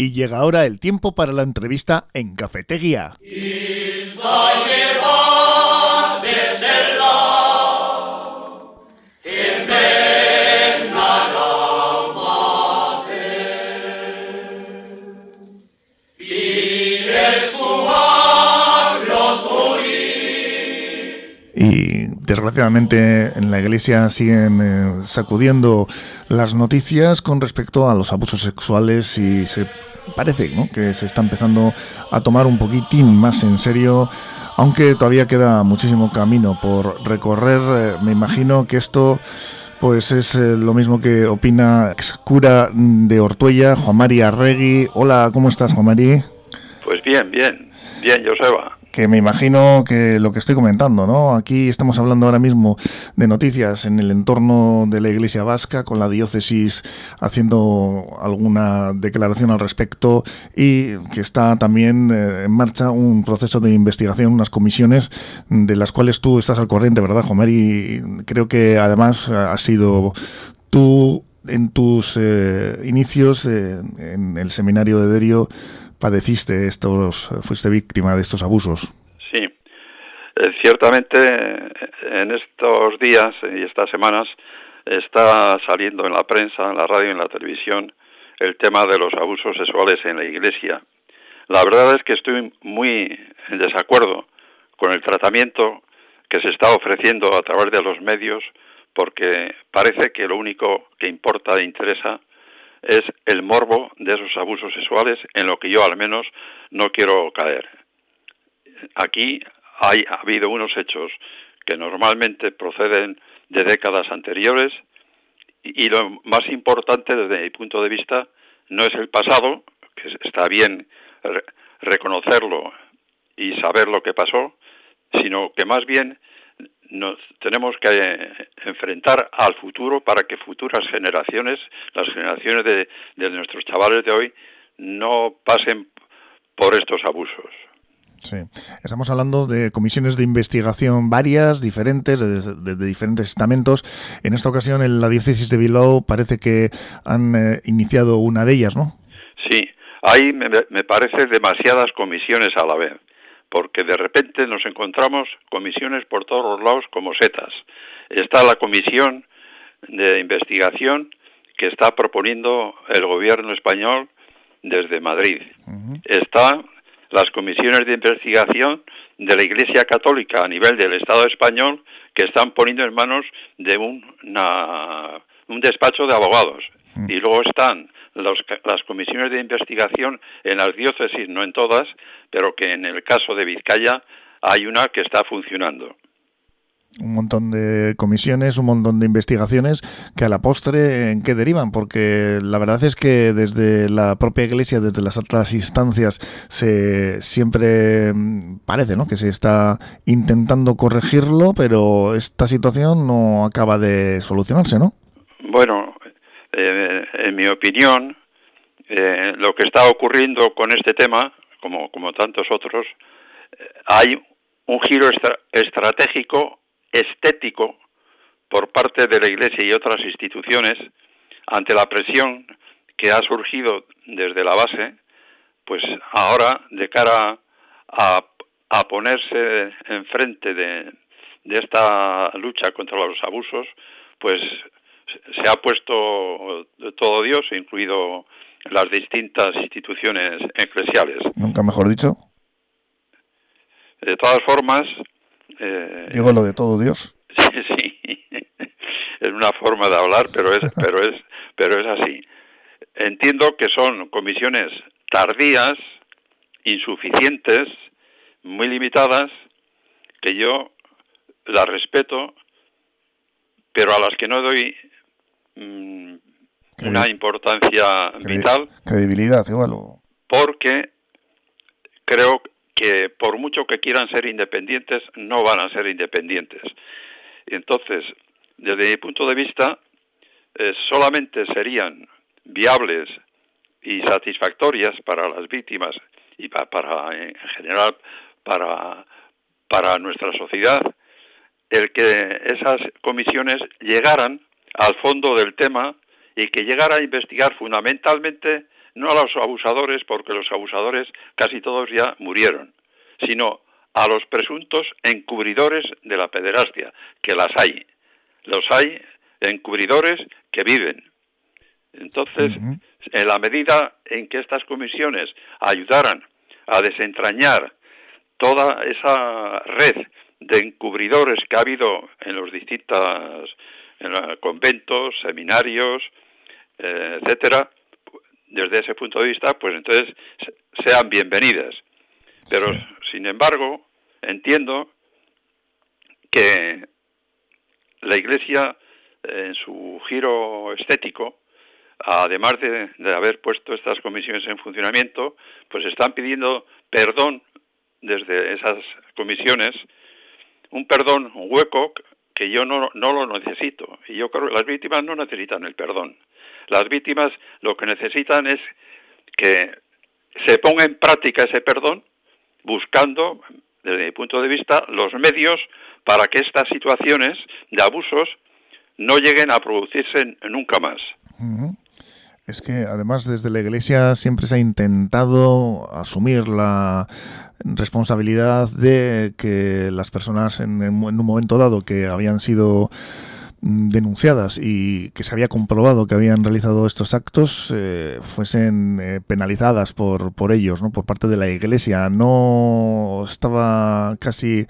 Y llega ahora el tiempo para la entrevista en Cafetería. Y desgraciadamente en la iglesia siguen eh, sacudiendo las noticias con respecto a los abusos sexuales y se parece que se está empezando a tomar un poquitín más en serio, aunque todavía queda muchísimo camino por recorrer. Eh, me imagino que esto pues es eh, lo mismo que opina ex de Ortuella, Juan Mari Arregui. Hola, ¿cómo estás, Juan Mari? Pues bien, bien, bien, Joseba que me imagino que lo que estoy comentando, ¿no? Aquí estamos hablando ahora mismo de noticias en el entorno de la Iglesia Vasca, con la diócesis haciendo alguna declaración al respecto y que está también eh, en marcha un proceso de investigación, unas comisiones de las cuales tú estás al corriente, ¿verdad, Jomer? Y creo que además has sido tú en tus eh, inicios eh, en el seminario de Derio padeciste estos, fuiste víctima de estos abusos. Sí, eh, ciertamente en estos días y estas semanas está saliendo en la prensa, en la radio y en la televisión el tema de los abusos sexuales en la iglesia. La verdad es que estoy muy en desacuerdo con el tratamiento que se está ofreciendo a través de los medios porque parece que lo único que importa e interesa es el morbo de esos abusos sexuales en lo que yo al menos no quiero caer. Aquí hay, ha habido unos hechos que normalmente proceden de décadas anteriores y, lo más importante desde mi punto de vista no es el pasado, que está bien reconocerlo y saber lo que pasó, sino que más bien nos tenemos que eh, enfrentar al futuro para que futuras generaciones, las generaciones de, de nuestros chavales de hoy, no pasen por estos abusos. Sí, estamos hablando de comisiones de investigación varias, diferentes, de, diferentes estamentos. En esta ocasión, en la diócesis de Bilbao parece que han eh, iniciado una de ellas, ¿no? Sí, hay, me, me parece, demasiadas comisiones a la vez porque de repente nos encontramos comisiones por todos los lados como setas. Está la comisión de investigación que está proponiendo el gobierno español desde Madrid. Están las comisiones de investigación de la Iglesia Católica a nivel del Estado español que están poniendo en manos de un, un despacho de abogados. Y luego están las comisiones de investigación en las diócesis, no en todas, pero que en el caso de Vizcaya hay una que está funcionando. Un montón de comisiones, un montón de investigaciones que a la postre en qué derivan, porque la verdad es que desde la propia Iglesia, desde las altas instancias, se siempre mm, parece ¿no? que se está intentando corregirlo, pero esta situación no acaba de solucionarse, ¿no? Bueno, eh, en mi opinión, eh, lo que está ocurriendo con este tema, como, como tantos otros, eh, hay un giro estratégico, estético, por parte de la Iglesia y otras instituciones ante la presión que ha surgido desde la base, pues ahora de cara a, a ponerse enfrente de, de esta lucha contra los abusos, pues se ha puesto todo Dios, incluido las distintas instituciones eclesiales. Nunca mejor dicho. De todas formas... Eh, Digo lo de todo Dios. Sí, sí. Es una forma de hablar, pero es, pero es, pero es así. Entiendo que son comisiones tardías, insuficientes, muy limitadas, que yo las respeto, pero a las que no doy Mm, una importancia vital. Credibilidad, igual. Porque creo que por mucho que quieran ser independientes, no van a ser independientes. Entonces, desde mi punto de vista, eh, solamente serían viables y satisfactorias para las víctimas y para, en general para, para nuestra sociedad el que esas comisiones llegaran al fondo del tema y que llegara a investigar fundamentalmente no a los abusadores, porque los abusadores casi todos ya murieron, sino a los presuntos encubridores de la pederastia, que las hay. Los hay encubridores que viven. Entonces, en la medida en que estas comisiones ayudaran a desentrañar toda esa red de encubridores que ha habido en distintos conventos, seminarios, eh, etcétera, desde ese punto de vista, pues entonces sean bienvenidas. Pero, sin embargo, entiendo que la Iglesia, en su giro estético, además de, haber puesto estas comisiones en funcionamiento, pues están pidiendo perdón desde esas comisiones, un perdón hueco que yo no, no lo necesito. Y yo creo que las víctimas no necesitan el perdón. Las víctimas lo que necesitan es que se ponga en práctica ese perdón buscando, desde mi punto de vista, los medios para que estas situaciones de abusos no lleguen a producirse nunca más. Es que además desde la Iglesia siempre se ha intentado asumir la responsabilidad de que las personas en, un momento dado que habían sido Mm, denunciadas y que se había comprobado que habían realizado estos actos eh, fuesen eh, penalizadas por, por ellos, ¿no? por parte de la Iglesia. No estaba casi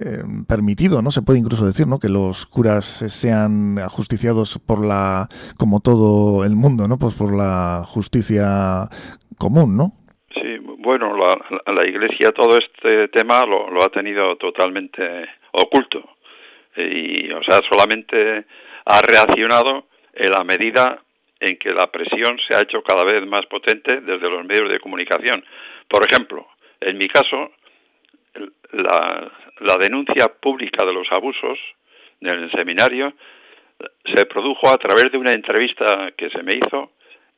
eh, permitido, no se puede incluso decir, ¿no? que los curas sean ajusticiados por la, como todo el mundo, ¿no? pues por la justicia común, ¿no? Sí, bueno, la, Iglesia todo este tema lo, ha tenido totalmente oculto y, o sea, solamente ha reaccionado en la medida en que la presión se ha hecho cada vez más potente desde los medios de comunicación. Por ejemplo, en mi caso, la, la denuncia pública de los abusos en el seminario se produjo a través de una entrevista que se me hizo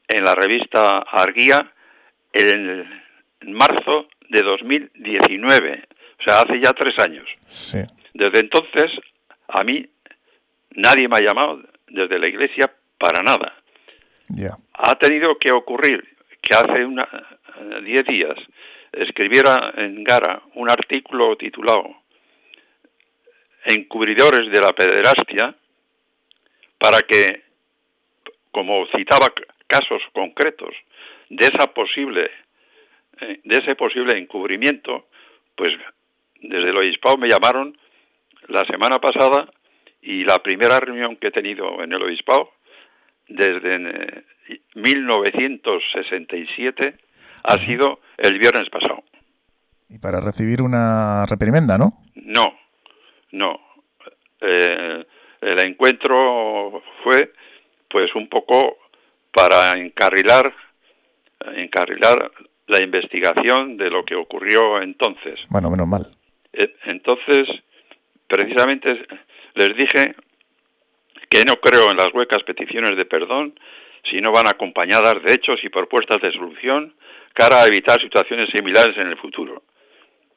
en la revista Arguía en, marzo de 2019, o sea, hace ya tres años. Desde entonces a mí nadie me ha llamado desde la iglesia para nada. Ha tenido que ocurrir que hace una, diez días escribiera en Gara un artículo titulado Encubridores de la pederastia para que, como citaba casos concretos de esa posible eh, de ese posible encubrimiento, pues desde el obispado me llamaron la semana pasada y la primera reunión que he tenido en el obispado desde 1967 eh, ha sido el viernes pasado. Y para recibir una reprimenda, ¿no? No, no. Eh, el encuentro fue pues un poco para encarrilar encarrilar la investigación de lo que ocurrió entonces. Bueno, menos mal. Eh, entonces, precisamente les dije que no creo en las huecas peticiones de perdón si no van acompañadas de hechos y propuestas de solución cara a evitar situaciones similares en el futuro.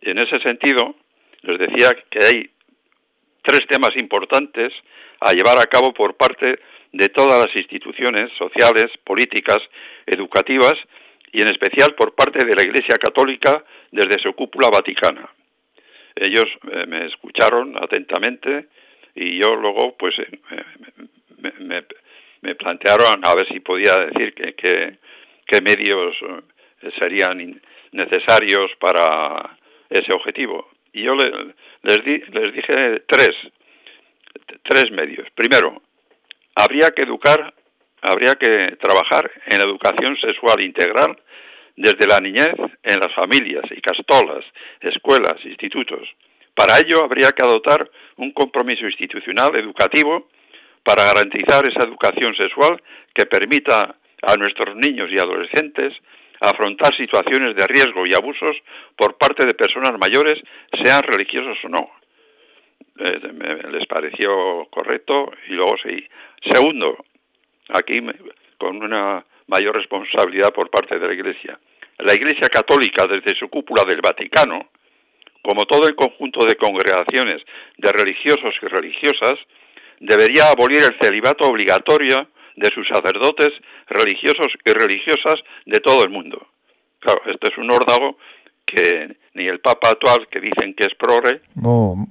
Y en ese sentido, les decía que hay tres temas importantes a llevar a cabo por parte de todas las instituciones sociales, políticas, educativas y en especial por parte de la Iglesia Católica desde su cúpula vaticana ellos eh, me escucharon atentamente y yo luego pues eh, me, me, plantearon a ver si podía decir que, que, medios eh, serían necesarios para ese objetivo. Y yo les, di, les dije tres, tres medios. Primero, habría que educar, habría que trabajar en educación sexual integral desde la niñez en las familias y castolas, escuelas, institutos. Para ello habría que adoptar un compromiso institucional educativo para garantizar esa educación sexual que permita a nuestros niños y adolescentes afrontar situaciones de riesgo y abusos por parte de personas mayores, sean religiosos o no. Eh, les pareció correcto y luego sí. Segundo, aquí con una mayor responsabilidad por parte de la Iglesia la Iglesia Católica desde su cúpula del Vaticano, como todo el conjunto de congregaciones de religiosos y religiosas, debería abolir el celibato obligatorio de sus sacerdotes religiosos y religiosas de todo el mundo. Claro, esto es un órdago que ni el Papa actual, que dicen que es progre,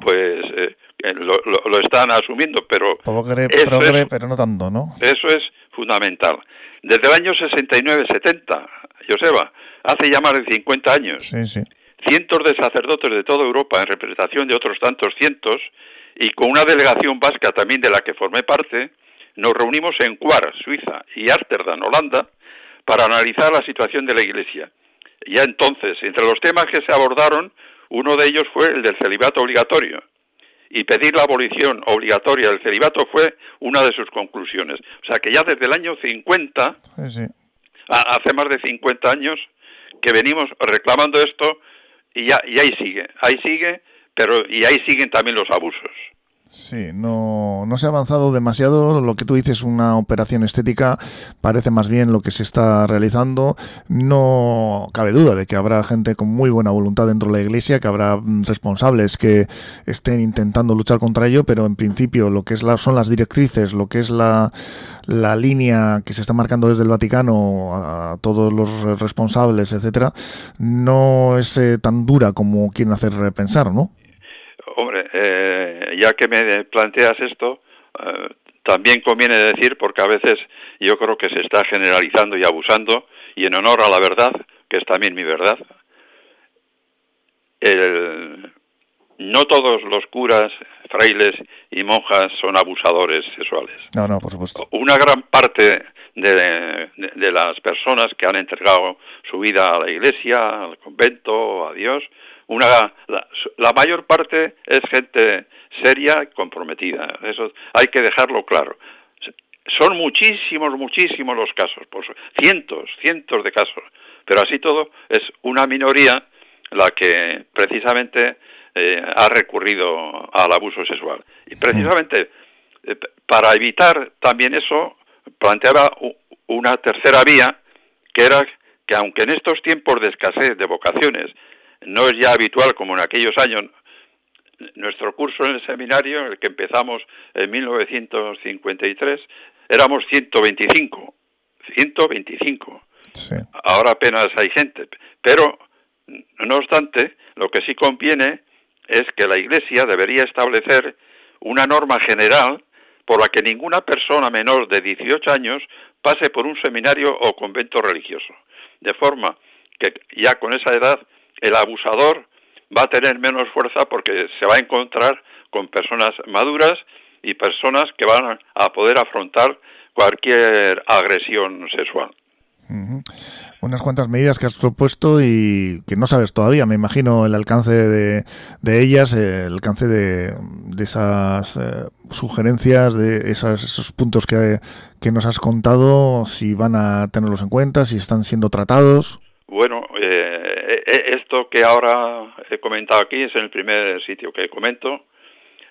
pues eh, lo, están asumiendo, pero progre, pero no tanto, ¿no? Eso es fundamental. Desde el año 69-70, Joseba, hace ya más de 50 años, cientos de sacerdotes de toda Europa, en representación de otros tantos cientos, y con una delegación vasca también de la que formé parte, nos reunimos en Cuar, Suiza, y Ámsterdam, Holanda, para analizar la situación de la Iglesia. Ya entonces, entre los temas que se abordaron, uno de ellos fue el del celibato obligatorio. Y pedir la abolición obligatoria del celibato fue una de sus conclusiones. O sea que ya desde el año 50, hace más de 50 años, que venimos reclamando esto y, ya, y ahí sigue, ahí sigue, pero y ahí siguen también los abusos. Sí, no, no se ha avanzado demasiado. Lo que tú dices, una operación estética, parece más bien lo que se está realizando. No cabe duda de que habrá gente con muy buena voluntad dentro de la Iglesia, que habrá mm, responsables que estén intentando luchar contra ello, pero en principio lo que es la, son las directrices, lo que es la, línea que se está marcando desde el Vaticano a, todos los responsables, etcétera, no es eh, tan dura como quieren hacer pensar, ¿no? Hombre, eh, ya que me planteas esto, eh, también conviene decir, porque a veces yo creo que se está generalizando y abusando, y en honor a la verdad, que es también mi verdad, no todos los curas, frailes y monjas son abusadores sexuales. No, no, por supuesto. Una gran parte de, de, las personas que han entregado su vida a la iglesia, al convento, a Dios, una, la, mayor parte es gente seria y comprometida. Eso hay que dejarlo claro. Son muchísimos, muchísimos los casos, por cientos, cientos de casos. Pero así todo es una minoría la que precisamente eh, ha recurrido al abuso sexual. Y precisamente eh, para evitar también eso, planteaba una tercera vía, que era que aunque en estos tiempos de escasez de vocaciones no es ya habitual como en aquellos años. Nuestro curso en el seminario, el que empezamos en 1953, éramos 125. 125. Ahora apenas hay gente. Pero, no obstante, lo que sí conviene es que la Iglesia debería establecer una norma general por la que ninguna persona menor de 18 años pase por un seminario o convento religioso. De forma que ya con esa edad el abusador va a tener menos fuerza porque se va a encontrar con personas maduras y personas que van a poder afrontar cualquier agresión sexual. Unas cuantas medidas que has propuesto y que no sabes todavía, me imagino, el alcance de, ellas, el alcance de, esas eh, sugerencias, de esos puntos que, que nos has contado, si van a tenerlos en cuenta, si están siendo tratados. Bueno, eh, eh, que ahora he comentado aquí es en el primer sitio que comento.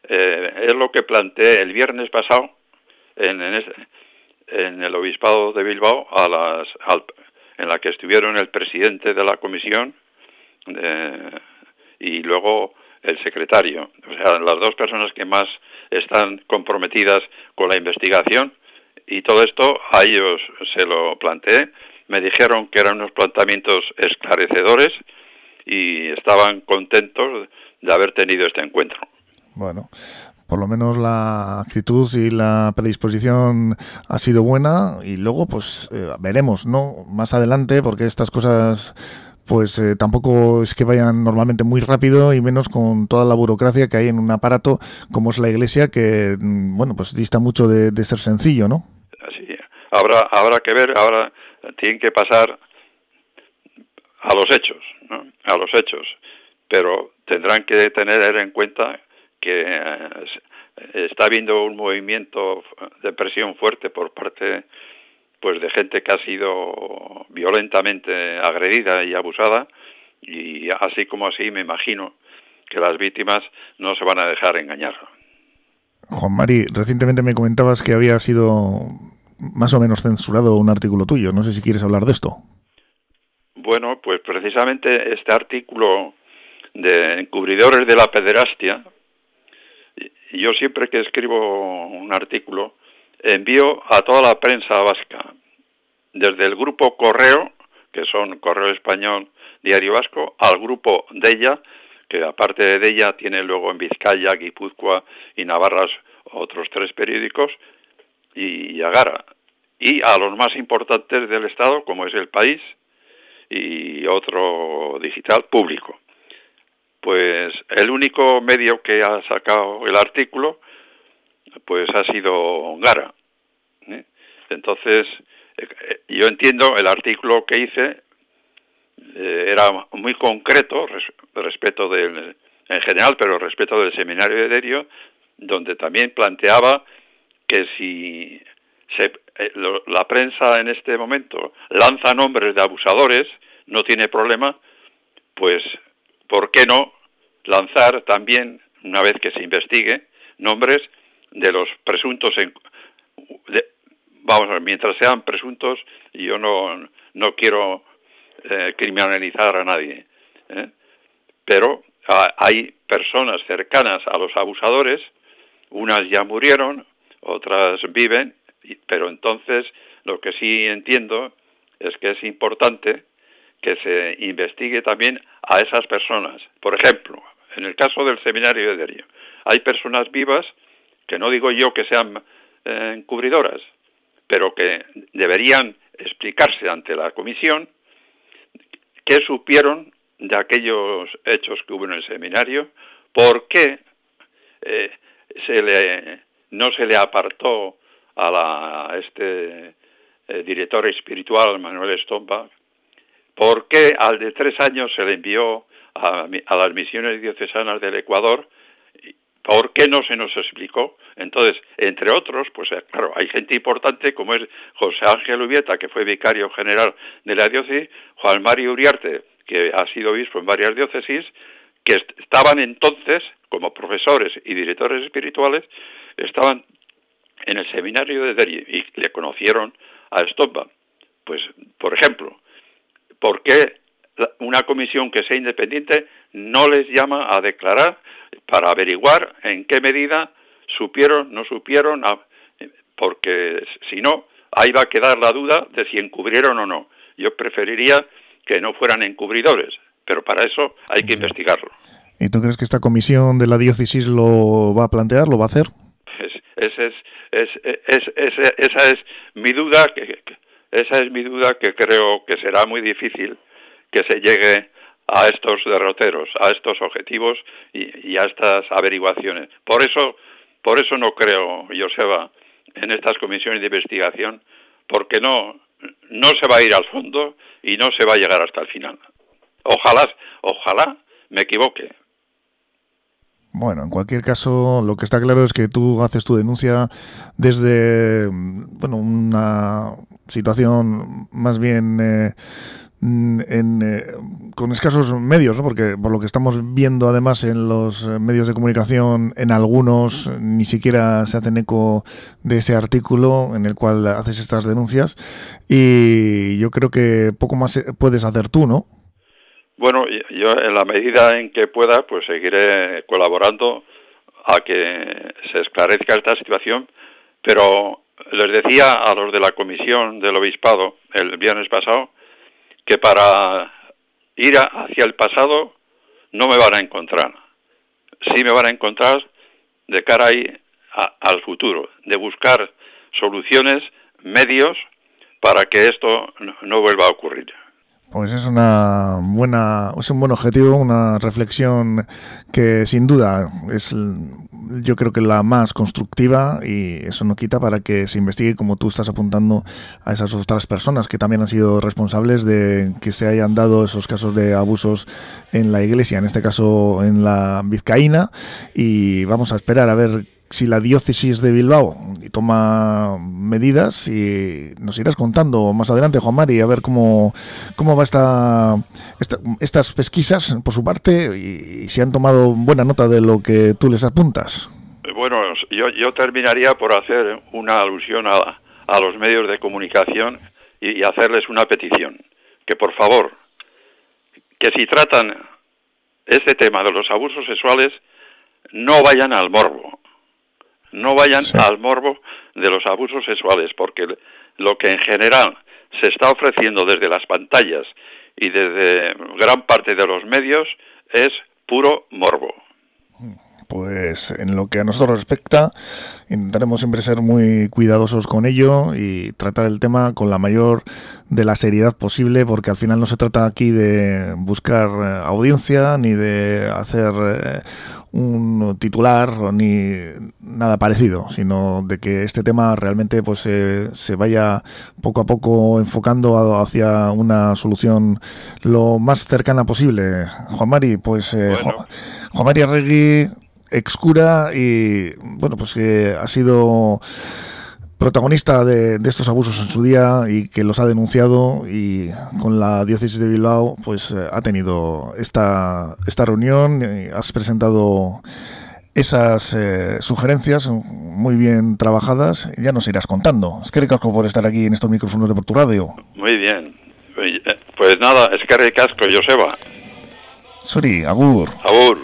Eh, es lo que planteé el viernes pasado en, en, el obispado de Bilbao, a las, en la que estuvieron el presidente de la comisión y luego el secretario. O sea, las dos personas que más están comprometidas con la investigación. Y todo esto a ellos se lo planteé me dijeron que eran unos planteamientos esclarecedores y estaban contentos de haber tenido este encuentro. Bueno, por lo menos la actitud y la predisposición ha sido buena y luego pues eh, veremos, ¿no? Más adelante porque estas cosas pues eh, tampoco es que vayan normalmente muy rápido y menos con toda la burocracia que hay en un aparato como es la iglesia que mm, bueno pues dista mucho de, de ser sencillo, ¿no? Así, habrá habrá que ver, ahora tienen que pasar a los hechos, ¿no? a los hechos, pero tendrán que tener en cuenta que eh, está habiendo un movimiento de presión fuerte por parte pues de gente que ha sido violentamente agredida y abusada y así como así me imagino que las víctimas no se van a dejar engañar. Juan Mari, recientemente me comentabas que había sido más o menos censurado un artículo tuyo. No sé si quieres hablar de esto. Bueno, pues precisamente este artículo de encubridores de la pederastia, yo siempre que escribo un artículo envío a toda la prensa vasca, desde el grupo Correo, que son Correo Español, Diario Vasco, al grupo Della, que aparte de ella tiene luego en Vizcaya, Guipúzcoa y Navarras otros tres periódicos, y Agara, y a los más importantes del Estado, como es El País y otro digital público. Pues el único medio que ha sacado el artículo, pues ha sido Gara. ¿eh? Entonces, eh, yo entiendo el artículo que hice eh, era muy concreto respecto del en general, pero respecto del seminario de Derio, donde también planteaba que si se, eh, la prensa en este momento lanza nombres de abusadores, no tiene problema, pues ¿por qué no lanzar también, una vez que se investigue, nombres de los presuntos, vamos, mientras sean presuntos, yo no, no quiero eh, criminalizar a nadie, ¿eh? pero hay personas cercanas a los abusadores, unas ya murieron, otras viven, pero entonces lo que sí entiendo es que es importante que se investigue también a esas personas. Por ejemplo, en el caso del seminario de Derio, hay personas vivas que no digo yo que sean eh, encubridoras, pero que deberían explicarse ante la comisión qué supieron de aquellos hechos que hubo en el seminario, por qué eh, se le, no se le apartó a, la, este eh, director espiritual Manuel Stomba, por qué al de tres años se le envió a, a las misiones diocesanas del Ecuador ¿Por qué no se nos explicó? Entonces, entre otros, pues eh, claro, hay gente importante como es José Ángel Ubieta, que fue vicario general de la diócesis, Juan Mario Uriarte, que ha sido obispo en varias diócesis, que estaban entonces, como profesores y directores espirituales, estaban en el seminario de Deri y le conocieron a Stoppa. Pues, por ejemplo, ¿por qué una comisión que sea independiente no les llama a declarar para averiguar en qué medida supieron, no supieron, porque si no, ahí va a quedar la duda de si encubrieron o no. Yo preferiría que no fueran encubridores, pero para eso hay que investigarlo. ¿Y tú crees que esta comisión de la diócesis lo va a plantear, lo va a hacer? Es, es, es, esa es mi duda, que, esa es mi duda que creo que será muy difícil que se llegue a estos derroteros, a estos objetivos y, a estas averiguaciones. Por eso, por eso no creo, Joseba, en estas comisiones de investigación, porque no, no se va a ir al fondo y no se va a llegar hasta el final. Ojalá, ojalá me equivoque. Bueno, en cualquier caso, lo que está claro es que tú haces tu denuncia desde, bueno, una situación más bien eh, en, eh, con escasos medios, ¿no? porque por lo que estamos viendo además en los eh, medios de comunicación, en algunos ni siquiera se hacen eco de ese artículo en el cual haces estas denuncias y yo creo que poco más puedes hacer tú, ¿no? Bueno, yo en la medida en que pueda, pues seguiré colaborando a que se esclarezca esta situación, pero les decía a los de la comisión del obispado el viernes pasado que para ir hacia el pasado no me van a encontrar. Sí me van a encontrar de cara ahí al futuro, de buscar soluciones, medios para que esto no vuelva a ocurrir. Pues es una buena, es un buen objetivo, una reflexión que sin duda es yo creo que la más constructiva y eso no quita para que se investigue como tú estás apuntando a esas otras personas que también han sido responsables de que se hayan dado esos casos de abusos en la iglesia, en este caso en la vizcaína. Y vamos a esperar a ver si la diócesis de Bilbao toma medidas y nos irás contando más adelante, Juan Mari, a ver cómo, cómo va esta, estas pesquisas por su parte y, si han tomado buena nota de lo que tú les apuntas. Bueno, yo, yo terminaría por hacer una alusión a, a los medios de comunicación y, y hacerles una petición, que por favor, que si tratan este tema de los abusos sexuales, no vayan al morbo, no vayan al morbo de los abusos sexuales, porque lo que en general se está ofreciendo desde las pantallas y desde gran parte de los medios es puro morbo. Pues en lo que a nosotros respecta, intentaremos siempre ser muy cuidadosos con ello y tratar el tema con la mayor de la seriedad posible, porque al final no se trata aquí de buscar eh, audiencia ni de hacer eh, un titular ni nada parecido, sino de que este tema realmente pues se vaya poco a poco enfocando hacia una solución lo más cercana posible. Juan Mari, pues eh, Juan, Mari Arregui excura y bueno, pues que ha sido protagonista de, estos abusos en su día y que los ha denunciado y con la diócesis de Bilbao pues eh, ha tenido esta, esta reunión, y has presentado esas eh, sugerencias muy bien trabajadas, ya nos irás contando. Es que ricasco por estar aquí en estos micrófonos de Portu Radio. Muy bien. Pues nada, es que ricasco, Joseba. Suri, agur. Agur.